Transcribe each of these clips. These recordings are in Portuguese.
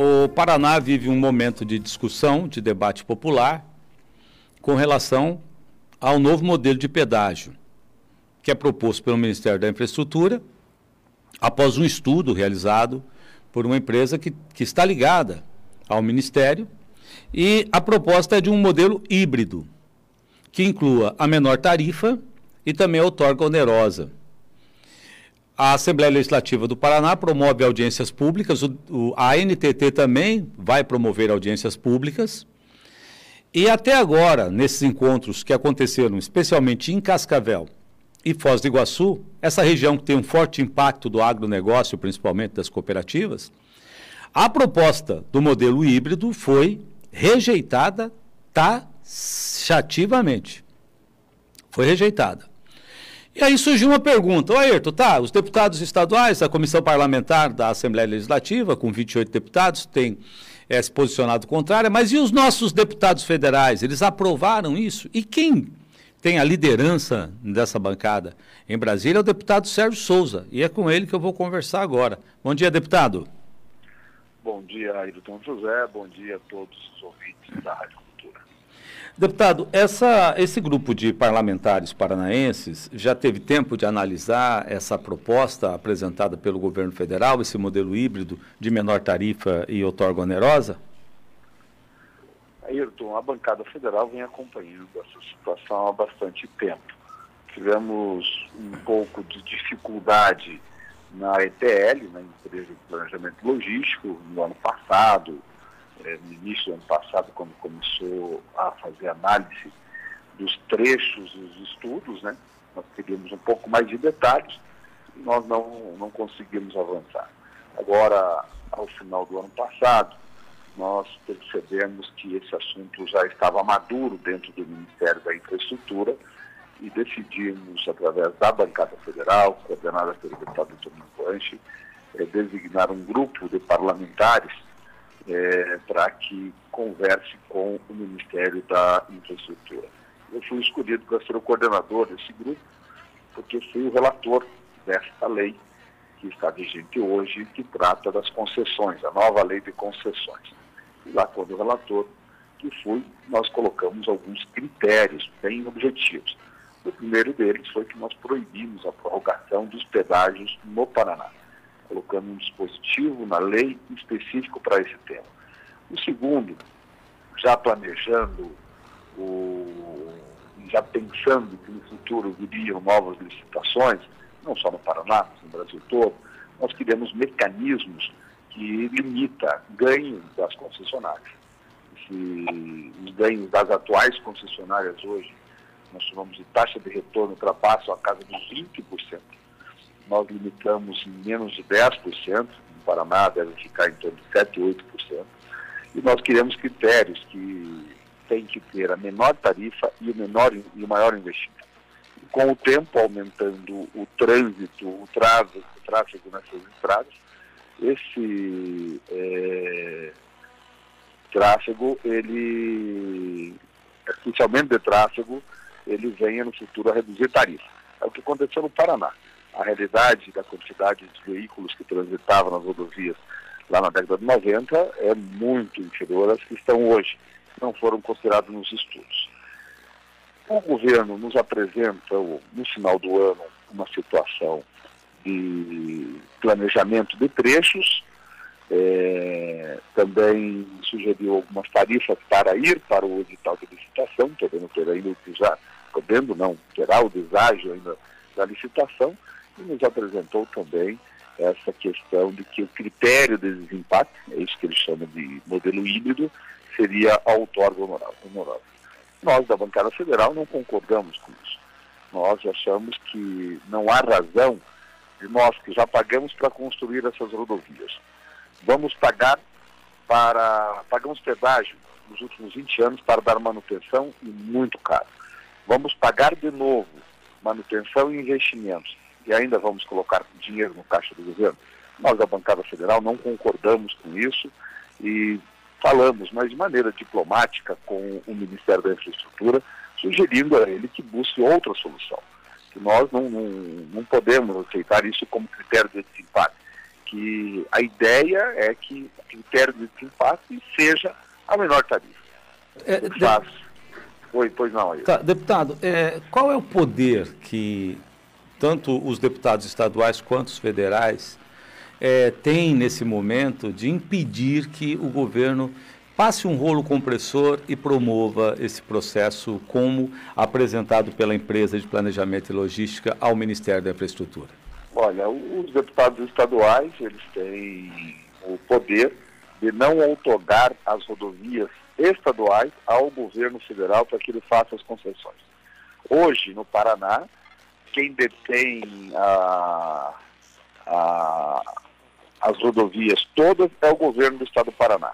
o Paraná vive um momento de discussão, de debate popular, com relação ao novo modelo de pedágio, que é proposto pelo Ministério da Infraestrutura, após um estudo realizado por uma empresa que, que está ligada ao Ministério, e a proposta é de um modelo híbrido, que inclua a menor tarifa e também a outorga onerosa. A Assembleia Legislativa do Paraná promove audiências públicas, o, o, a NTT também vai promover audiências públicas. E até agora, nesses encontros que aconteceram especialmente em Cascavel e Foz do Iguaçu, essa região que tem um forte impacto do agronegócio, principalmente das cooperativas, a proposta do modelo híbrido foi rejeitada taxativamente. Foi rejeitada. E aí surgiu uma pergunta, ô Ayrton, tá, os deputados estaduais, a comissão parlamentar da Assembleia Legislativa, com 28 deputados, tem é, se posicionado contrária, mas e os nossos deputados federais? Eles aprovaram isso? E quem tem a liderança dessa bancada em Brasília é o deputado Sérgio Souza, e é com ele que eu vou conversar agora. Bom dia, deputado. Bom dia, Ayrton José, bom dia a todos os ouvintes da Rádio Deputado, essa, esse grupo de parlamentares paranaenses já teve tempo de analisar essa proposta apresentada pelo governo federal, esse modelo híbrido de menor tarifa e outorga onerosa? Ayrton, a bancada federal vem acompanhando essa situação há bastante tempo. Tivemos um pouco de dificuldade na ETL, na Empresa de Planejamento Logístico, no ano passado, é, no início do ano passado, quando começou a fazer análise dos trechos dos estudos, né? Nós queríamos um pouco mais de detalhes e nós não, não conseguimos avançar. Agora, ao final do ano passado, nós percebemos que esse assunto já estava maduro dentro do Ministério da Infraestrutura e decidimos, através da bancada federal, coordenada pelo deputado Antônio Planche, é, designar um grupo de parlamentares é, para que converse com o Ministério da Infraestrutura. Eu fui escolhido para ser o coordenador desse grupo, porque fui o relator desta lei que está vigente hoje, que trata das concessões, a nova lei de concessões. E lá, quando o relator que fui, nós colocamos alguns critérios bem objetivos. O primeiro deles foi que nós proibimos a prorrogação dos pedágios no Paraná colocando um dispositivo na lei específico para esse tema. O segundo, já planejando, o, já pensando que no futuro viriam novas licitações, não só no Paraná, mas no Brasil todo, nós queremos mecanismos que limita ganhos das concessionárias. Se os ganhos das atuais concessionárias hoje, nós chamamos de taxa de retorno, ultrapassam a casa dos 20% nós limitamos em menos de 10%, no Paraná deve ficar em torno de 7, 8%, e nós queremos critérios que têm que ter a menor tarifa e o, menor, e o maior investimento. E com o tempo, aumentando o trânsito, o tráfego, o tráfego nessas estradas, esse é, tráfego, ele, especialmente de tráfego, ele venha no futuro a reduzir tarifa. É o que aconteceu no Paraná a realidade da quantidade de veículos que transitavam nas rodovias lá na década de 90 é muito inferior às que estão hoje, não foram considerados nos estudos. O governo nos apresenta, no final do ano, uma situação de planejamento de trechos, é, também sugeriu algumas tarifas para ir para o edital de licitação, podendo ter ainda já, podendo não, terá o deságio ainda da licitação, e nos apresentou também essa questão de que o critério de desempate, é isso que ele chama de modelo híbrido, seria a outorga honorável. Nós, da bancada federal, não concordamos com isso. Nós achamos que não há razão de nós, que já pagamos para construir essas rodovias, vamos pagar para. pagamos pedágio nos últimos 20 anos para dar manutenção e muito caro. Vamos pagar de novo manutenção e investimentos e ainda vamos colocar dinheiro no caixa do governo. Nós, da bancada federal, não concordamos com isso e falamos, mas de maneira diplomática, com o Ministério da Infraestrutura, sugerindo a ele que busque outra solução. Que nós não, não, não podemos aceitar isso como critério de desempate. que a ideia é que o critério de desempate seja a menor tarifa. É, de... Oi, pois não. Aí. Tá, deputado, é, qual é o poder que tanto os deputados estaduais quanto os federais é, têm nesse momento de impedir que o governo passe um rolo compressor e promova esse processo como apresentado pela empresa de planejamento e logística ao Ministério da Infraestrutura? Olha, os deputados estaduais, eles têm o poder de não outorgar as rodovias estaduais ao governo federal para que ele faça as concessões. Hoje, no Paraná, quem detém a, a, as rodovias todas é o governo do estado do Paraná,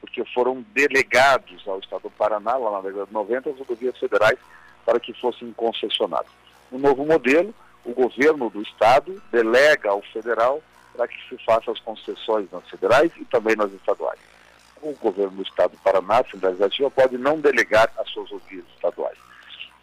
porque foram delegados ao estado do Paraná, lá na década de 90, as rodovias federais para que fossem concessionadas. O novo modelo, o governo do estado delega ao federal para que se façam as concessões nas federais e também nas estaduais. O governo do estado do Paraná, a Legislativa, pode não delegar as suas rodovias estaduais.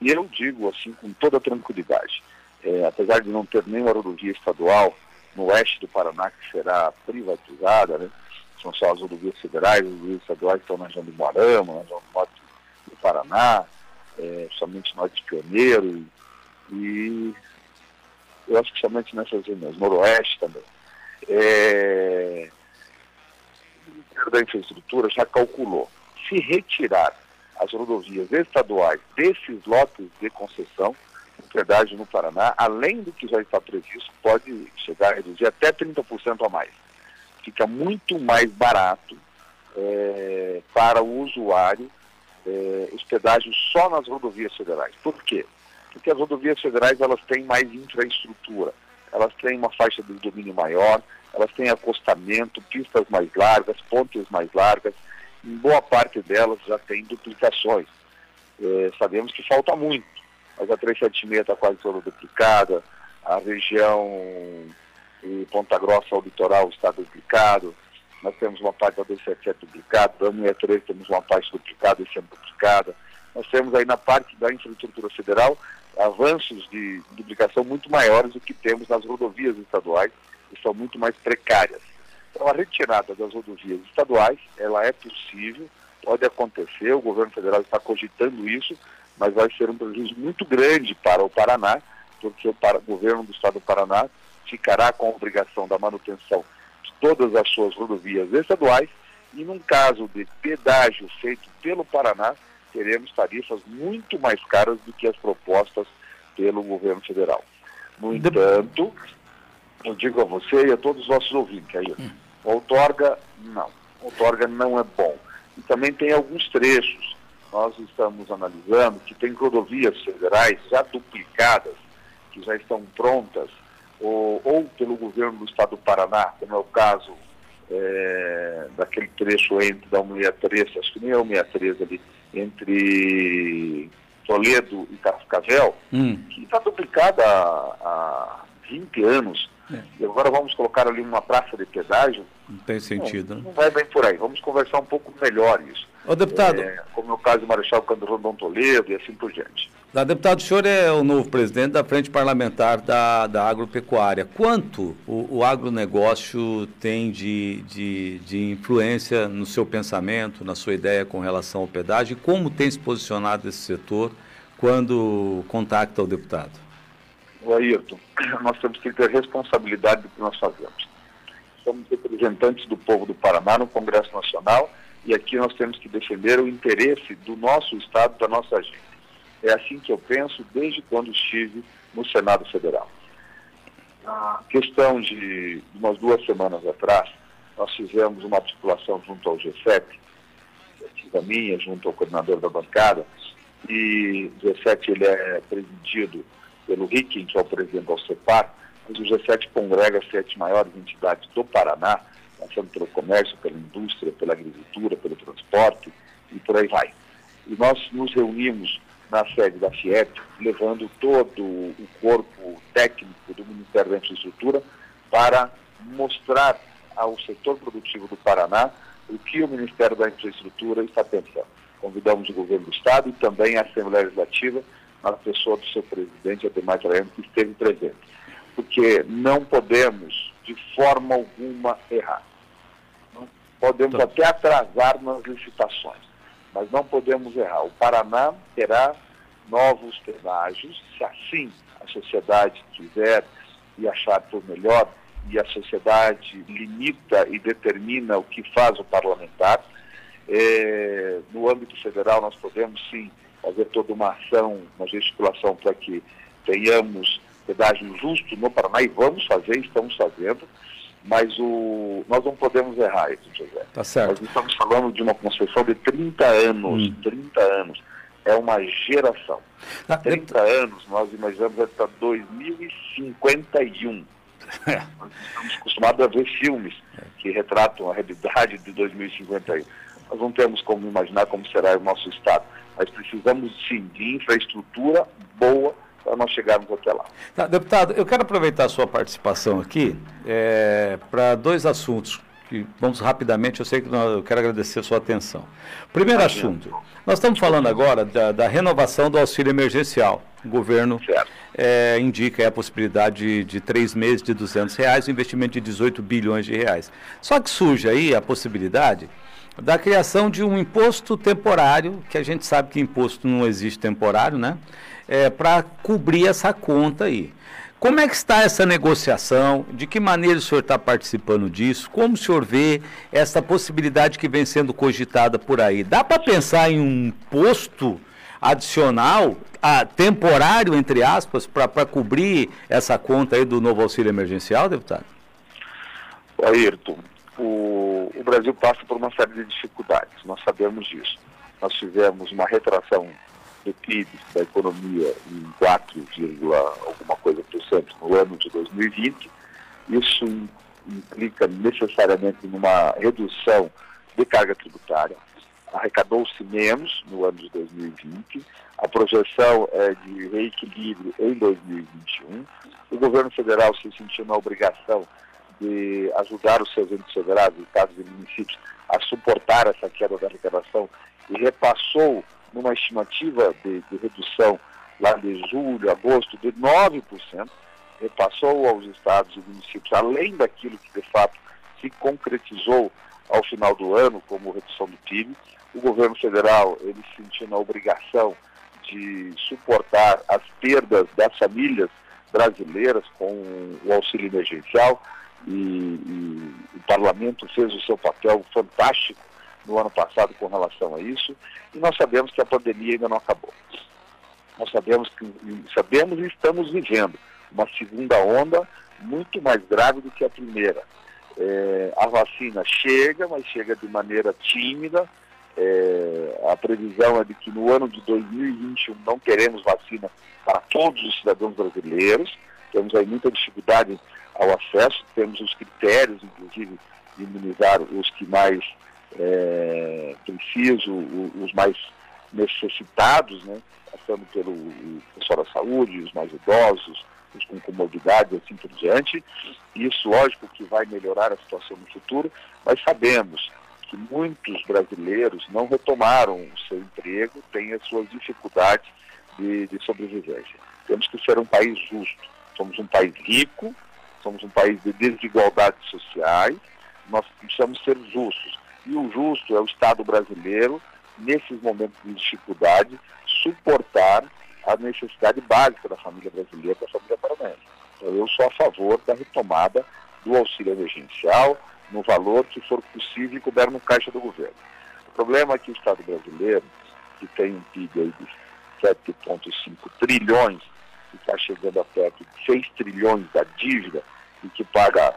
E eu digo assim com toda tranquilidade, é, apesar de não ter nenhuma rodovia estadual no oeste do Paraná que será privatizada, né? são só as rodovias federais, as rodovias estaduais estão na região do Moarama, na região norte do Paraná, é, somente norte de Pioneiro e, e eu acho que somente nessas regiões, noroeste também. É, o Ministério da Infraestrutura já calculou, se retirar as rodovias estaduais desses lotes de concessão, pedágio no Paraná, além do que já está previsto, pode chegar a reduzir até 30% a mais. Fica muito mais barato é, para o usuário é, os pedágios só nas rodovias federais. Por quê? Porque as rodovias federais elas têm mais infraestrutura, elas têm uma faixa de domínio maior, elas têm acostamento, pistas mais largas, pontes mais largas, em boa parte delas já tem duplicações. É, sabemos que falta muito, mas a 376 está quase toda duplicada, a região de Ponta Grossa ao litoral está duplicado, nós temos uma parte da 277 duplicada, da 163 temos uma parte duplicada e sendo duplicada. Nós temos aí na parte da infraestrutura federal avanços de duplicação muito maiores do que temos nas rodovias estaduais, que são muito mais precárias. Então, a retirada das rodovias estaduais, ela é possível, pode acontecer, o governo federal está cogitando isso, mas vai ser um prejuízo muito grande para o Paraná, porque o, governo do estado do Paraná ficará com a obrigação da manutenção de todas as suas rodovias estaduais e, num caso de pedágio feito pelo Paraná, teremos tarifas muito mais caras do que as propostas pelo governo federal. No entanto, eu digo a você e a todos os nossos ouvintes aí, outorga, não. Outorga não é bom. E também tem alguns trechos. Nós estamos analisando que tem rodovias federais já duplicadas, que já estão prontas, ou, ou pelo governo do estado do Paraná, como é o caso é, daquele trecho entre da 163, acho que nem é a 163 ali, entre Toledo e Cascavel, hum. que está duplicada há, há 20 anos. É. E agora vamos colocar ali uma praça de pedágio. Não tem sentido. Não, né? não vai bem por aí. Vamos conversar um pouco melhor isso. Ô, deputado. É, como é o caso do Marechal Cândido Rondon Toledo e assim por diante. Da deputado, o senhor é o novo presidente da Frente Parlamentar da, da Agropecuária. Quanto o, o agronegócio tem de, de, de influência no seu pensamento, na sua ideia com relação ao pedágio e como tem se posicionado esse setor quando contacta o deputado? O Ayrton, nós temos que ter responsabilidade do que nós fazemos. Somos representantes do povo do Paraná no Congresso Nacional e aqui nós temos que defender o interesse do nosso Estado, da nossa gente. É assim que eu penso desde quando estive no Senado Federal. Na questão de umas duas semanas atrás, nós fizemos uma articulação junto ao G7, da minha, junto ao coordenador da bancada, e o G7 ele é presidido pelo Ricken, que é o presidente do CEPAR, mas o G7 congrega as sete maiores entidades do Paraná, passando pelo comércio, pela indústria, pela agricultura, pelo transporte e por aí vai. E nós nos reunimos na sede da FIEP, levando todo o corpo técnico do Ministério da Infraestrutura para mostrar ao setor produtivo do Paraná o que o Ministério da Infraestrutura está pensando. Convidamos o governo do Estado e também a Assembleia Legislativa, na pessoa do seu presidente, Ademar Traiano, que esteve presente. Porque não podemos de forma alguma errar. Podemos tá. até atrasar nas licitações, mas não podemos errar. O Paraná terá novos pedágios, se assim a sociedade quiser e achar por melhor, e a sociedade limita e determina o que faz o parlamentar. É, no âmbito federal, nós podemos sim fazer toda uma ação, uma gesticulação para que tenhamos pedágio justo no Paraná, e vamos fazer, estamos fazendo, mas o, nós não podemos errar isso, José. Tá certo. Nós estamos falando de uma concessão de 30 anos, hum. 30 anos. É uma geração. Ah, 30 eu... anos, nós imaginamos até 2051. É. Nós estamos acostumados a ver filmes que retratam a realidade de 2051. Nós não temos como imaginar como será o nosso Estado, precisamos sim de infraestrutura boa para nós chegarmos até lá. Tá, deputado, eu quero aproveitar a sua participação aqui é, para dois assuntos. Que vamos rapidamente, eu sei que eu quero agradecer a sua atenção. Primeiro assunto, nós estamos falando agora da, da renovação do auxílio emergencial. O governo é, indica a possibilidade de, de três meses de 200 reais, um investimento de 18 bilhões de reais. Só que surge aí a possibilidade da criação de um imposto temporário, que a gente sabe que imposto não existe temporário, né? é, para cobrir essa conta aí. Como é que está essa negociação? De que maneira o senhor está participando disso? Como o senhor vê essa possibilidade que vem sendo cogitada por aí? Dá para pensar em um posto adicional, a, temporário, entre aspas, para cobrir essa conta aí do novo auxílio emergencial, deputado? Ayrton, o, o Brasil passa por uma série de dificuldades, nós sabemos disso. Nós tivemos uma retração do PIB da economia em 4, alguma coisa por cento no ano de 2020. Isso implica necessariamente numa redução de carga tributária. Arrecadou-se menos no ano de 2020. A projeção é de reequilíbrio em 2021. O governo federal se sentiu na obrigação de ajudar os seus entes federados, estados e municípios a suportar essa queda da arrecadação e repassou numa estimativa de, de redução lá de julho, agosto, de 9%, repassou aos estados e municípios, além daquilo que de fato se concretizou ao final do ano, como redução do PIB. O governo federal, ele se sentiu na obrigação de suportar as perdas das famílias brasileiras com o auxílio emergencial e, e o parlamento fez o seu papel fantástico no ano passado com relação a isso, e nós sabemos que a pandemia ainda não acabou. Nós sabemos que sabemos e estamos vivendo uma segunda onda muito mais grave do que a primeira. É, a vacina chega, mas chega de maneira tímida. É, a previsão é de que no ano de 2021 não teremos vacina para todos os cidadãos brasileiros. Temos aí muita dificuldade ao acesso, temos os critérios, inclusive, de imunizar os que mais é, preciso, os mais necessitados, né, passando pelo pessoal da saúde, os mais idosos, os com comorbidade assim por diante. Isso, lógico, que vai melhorar a situação no futuro, mas sabemos que muitos brasileiros não retomaram o seu emprego, têm as suas dificuldades de, de sobrevivência. Temos que ser um país justo. Somos um país rico, somos um país de desigualdades sociais, nós precisamos ser justos. E o justo é o Estado brasileiro, nesses momentos de dificuldade, suportar a necessidade básica da família brasileira, da família paranaense. Então, eu sou a favor da retomada do auxílio emergencial no valor que for possível e couber no caixa do governo. O problema é que o Estado brasileiro, que tem um PIB aí de 7,5 trilhões, e está chegando a perto de 6 trilhões da dívida, e que paga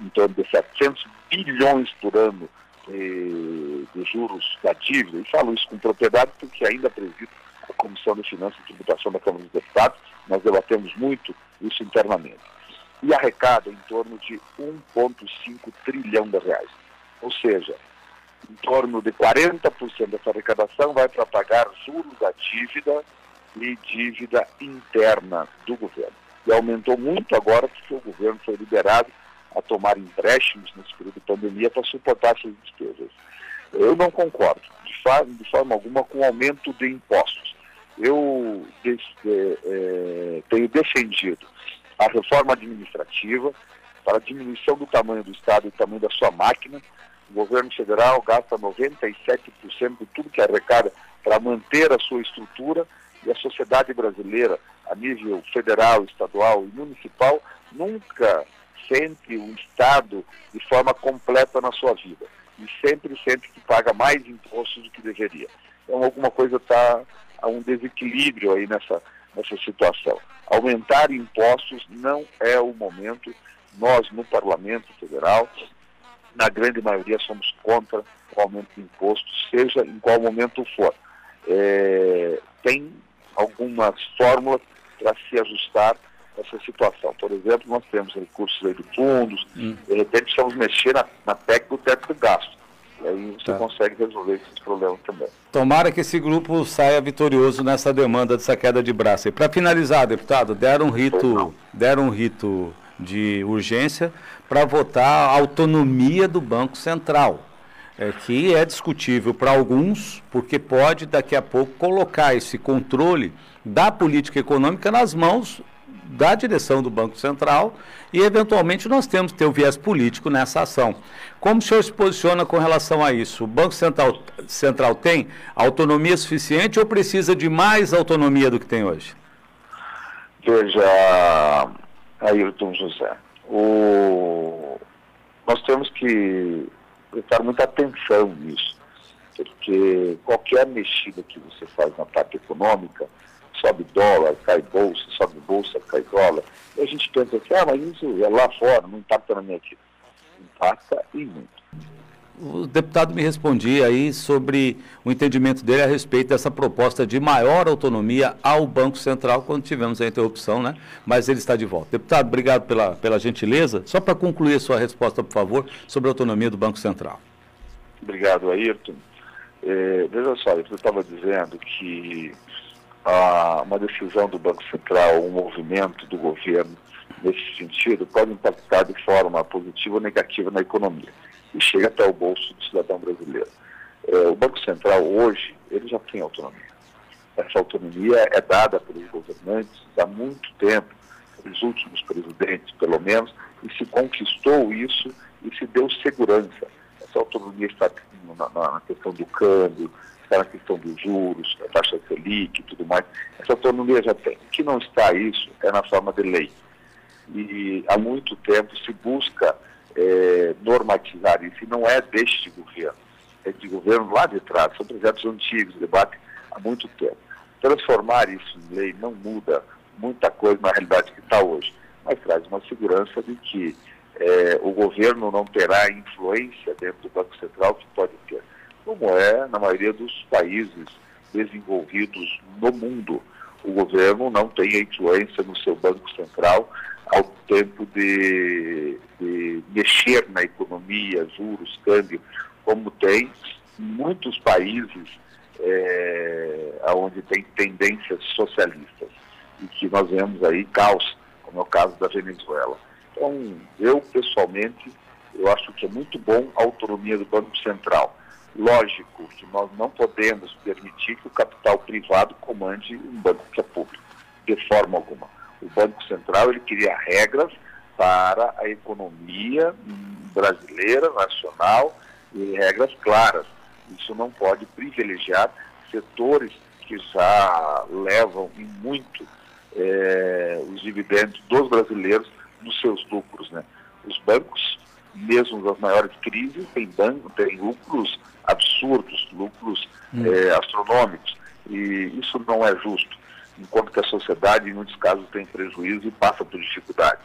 em torno de 700 bilhões por ano eh, dos juros da dívida, e falo isso com propriedade porque ainda presido a Comissão de Finanças e Tributação da Câmara dos Deputados, nós debatemos muito isso internamente. E arrecada em torno de 1,5 trilhão de reais. Ou seja, em torno de 40% dessa arrecadação vai para pagar juros da dívida e dívida interna do governo. E aumentou muito agora porque o governo foi liberado a tomar empréstimos nesse período de pandemia para suportar essas despesas. Eu não concordo, de, fa de forma alguma, com o aumento de impostos. Eu de é, tenho defendido a reforma administrativa, para diminuição do tamanho do Estado e do tamanho da sua máquina. O governo federal gasta 97% de tudo que arrecada para manter a sua estrutura e a sociedade brasileira, a nível federal, estadual e municipal, nunca sente o Estado de forma completa na sua vida. E sempre sente que paga mais impostos do que deveria. Então, alguma coisa está a um desequilíbrio aí nessa, nessa situação. Aumentar impostos não é o momento. Nós, no Parlamento Federal, na grande maioria, somos contra o aumento de impostos, seja em qual momento for. É, tem algumas fórmulas para se ajustar essa situação. Por exemplo, nós temos recursos aí de fundos, hum. de repente precisamos mexer na, na PEC do teto de gasto. E aí você tá. consegue resolver esses problemas também. Tomara que esse grupo saia vitorioso nessa demanda dessa queda de braço. E para finalizar, deputado, deram um rito, deram um rito de urgência para votar a autonomia do Banco Central. É, que é discutível para alguns, porque pode daqui a pouco colocar esse controle da política econômica nas mãos da direção do Banco Central e, eventualmente, nós temos que ter o viés político nessa ação. Como o senhor se posiciona com relação a isso? O Banco Central, Central tem autonomia suficiente ou precisa de mais autonomia do que tem hoje? Veja, Ailton José, o... nós temos que prestar muita atenção nisso, porque qualquer mexida que você faz na parte econômica, sobe dólar, cai bolsa, sobe bolsa, cai dólar. E a gente pensa assim, ah, mas isso é lá fora, não impacta na minha vida. Impacta e muito. O deputado me respondia aí sobre o entendimento dele a respeito dessa proposta de maior autonomia ao Banco Central quando tivemos a interrupção, né? Mas ele está de volta. Deputado, obrigado pela, pela gentileza. Só para concluir a sua resposta, por favor, sobre a autonomia do Banco Central. Obrigado, Ayrton. É, veja só, eu estava dizendo que a, uma decisão do Banco Central, um movimento do governo nesse sentido, pode impactar de forma positiva ou negativa na economia e chega até o bolso do cidadão brasileiro. É, o Banco Central hoje, ele já tem autonomia. Essa autonomia é dada pelos governantes há muito tempo, pelos últimos presidentes, pelo menos, e se conquistou isso e se deu segurança. Essa autonomia está na, na questão do câmbio, está na questão dos juros, a taxa Selic e tudo mais. Essa autonomia já tem. O que não está isso é na forma de lei. E há muito tempo se busca é, normatizar isso, e não é deste governo, é de governo lá de trás, são projetos antigos, debate há muito tempo. Transformar isso em lei não muda muita coisa na realidade que está hoje, mas traz uma segurança de que é, o governo não terá influência dentro do Banco Central que pode ter. Como é na maioria dos países desenvolvidos no mundo. O governo não tem influência no seu Banco Central ao tempo de, de mexer na economia, juros, câmbio, como tem muitos países é, onde tem tendências socialistas e que nós vemos aí caos, como é o caso da Venezuela. Então, eu pessoalmente, eu acho que é muito bom a autonomia do Banco Central. Lógico que nós não podemos permitir que o capital privado comande um banco que é público, de forma alguma. O Banco Central ele cria regras para a economia brasileira, nacional, e regras claras. Isso não pode privilegiar setores que já levam em muito é, os dividendos dos brasileiros nos seus lucros. Né? Os bancos, mesmo nas maiores crises, têm, banco, têm lucros absurdos, lucros hum. é, astronômicos. E isso não é justo, enquanto que a sociedade, em muitos casos, tem prejuízo e passa por dificuldades.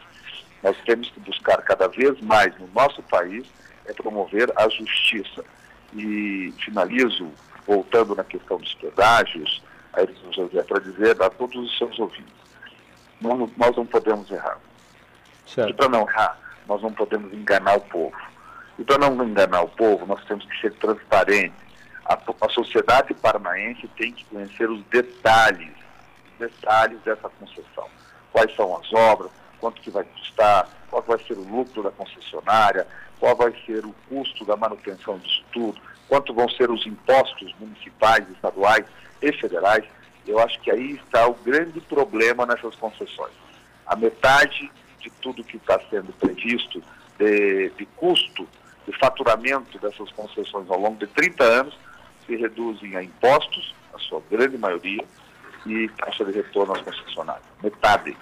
Nós temos que buscar cada vez mais no nosso país é promover a justiça. E finalizo voltando na questão dos pedágios, a Edson José, para dizer a todos os seus ouvintes, nós, nós não podemos errar. Certo. E para não errar, nós não podemos enganar o povo. E para não enganar o povo, nós temos que ser transparentes. A, a sociedade paranaense tem que conhecer os detalhes, detalhes dessa concessão. Quais são as obras, quanto que vai custar, qual vai ser o lucro da concessionária, qual vai ser o custo da manutenção disso tudo, quanto vão ser os impostos municipais, estaduais e federais. Eu acho que aí está o grande problema nessas concessões. A metade de tudo que está sendo previsto de, de custo, de faturamento dessas concessões ao longo de 30 anos, se reduzem a impostos, a sua grande maioria, e taxa de retorno aos concessionários. Metade.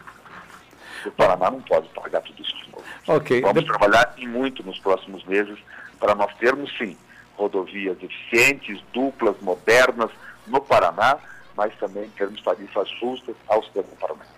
O Paraná não pode pagar tudo isso de novo. Okay. Vamos trabalhar e muito nos próximos meses para nós termos, sim, rodovias eficientes, duplas, modernas no Paraná, mas também termos tarifas justas ao cidadão paranaense.